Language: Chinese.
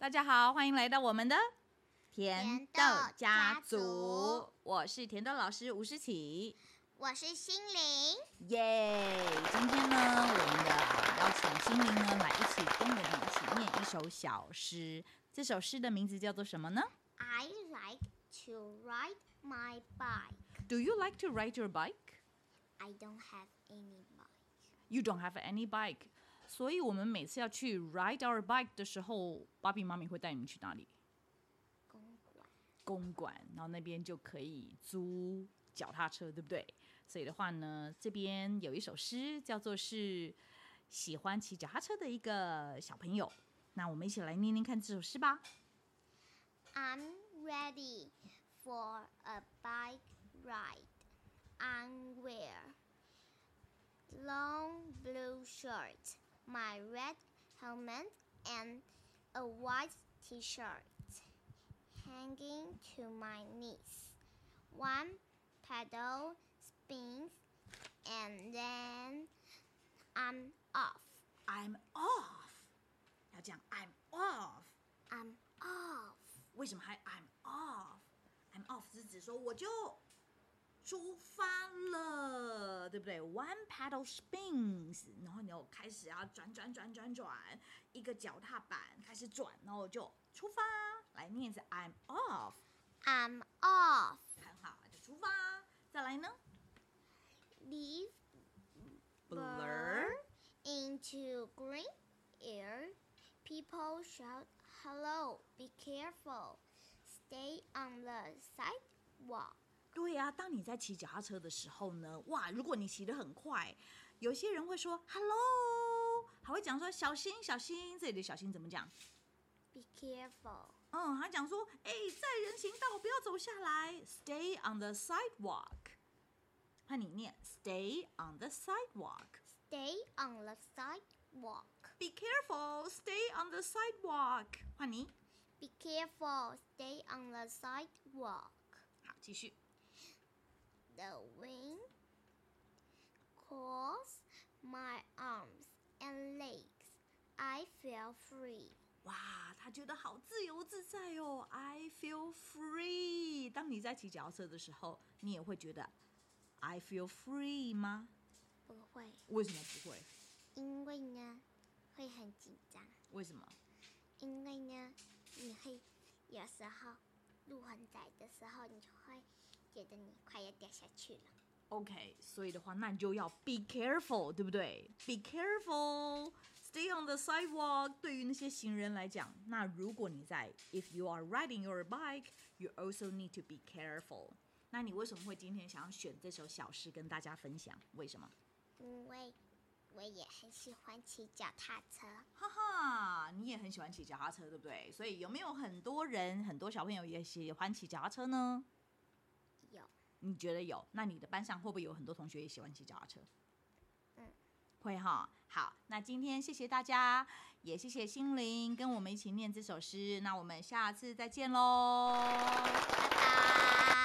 大家好，欢迎来到我们的甜豆家族。我是甜豆老师吴诗琪，我是心灵，耶！今天呢，我们的邀请心灵呢来一起跟我们一起念一首小诗。这首诗的名字叫做什么呢？I like to ride my bike. Do you like to ride your bike? I don't have any bike. You don't have any bike. 所以我们每次要去 ride our bike 的时候，芭比妈咪会带你们去哪里？公馆。公馆，然后那边就可以租脚踏车，对不对？所以的话呢，这边有一首诗，叫做是喜欢骑脚踏车的一个小朋友。那我们一起来念念看这首诗吧。I'm ready for a bike ride. I'm wear long blue shirt. My red helmet and a white T-shirt hanging to my knees. One pedal spins and then I'm off. I'm off，要讲 I'm off。 I'm off. 为什么还 I'm off？I'm off 是指说我就出发了，对不对？One pedal spins， 然开始啊转转转转转，一个脚踏板开始转，然后就出发。来念一次 I'm off，I'm off. 很好，就出发。再来呢 Leave Blur into green air. People shout, "Hello! Be careful! Stay on the sidewalk." 对呀、啊，当你在骑脚踏车的时候呢，哇，如果你骑得很快，有些人会说 “hello”，还会讲说“小心，小心”。这里的小心怎么讲？Be careful. 嗯，还讲说，哎，在人行道不要走下来，Stay on the sidewalk。那你念，Stay on the sidewalk。Stay on the sidewalk. Be careful, stay on the sidewalk。换你，Be careful. Stay on the sidewalk. 好，继续。The wind feel free. 哇，他觉得好自由自在哦，I feel free。当你在骑脚踏车的时候，你也会觉得 I feel free 吗？不会，为什么不会？因为呢，会很紧张。为什么？因为呢，你会有时候路很窄的时候，你就会觉得你快要掉下去了。OK，所以的话，那你就要 be careful，对不对？Be careful，stay on the sidewalk。对于那些行人来讲，那如果你在，if you are riding your bike，you also need to be careful。那你为什么会今天想要选这首小诗跟大家分享？为什么？因为我也很喜欢骑脚踏车。哈哈，你也很喜欢骑脚踏车，对不对？所以有没有很多人，很多小朋友也喜欢骑脚踏车呢？有，你觉得有？那你的班上会不会有很多同学也喜欢骑脚踏车？会哈。好，那今天谢谢大家，也谢谢心灵跟我们一起念这首诗。那我们下次再见喽，拜拜。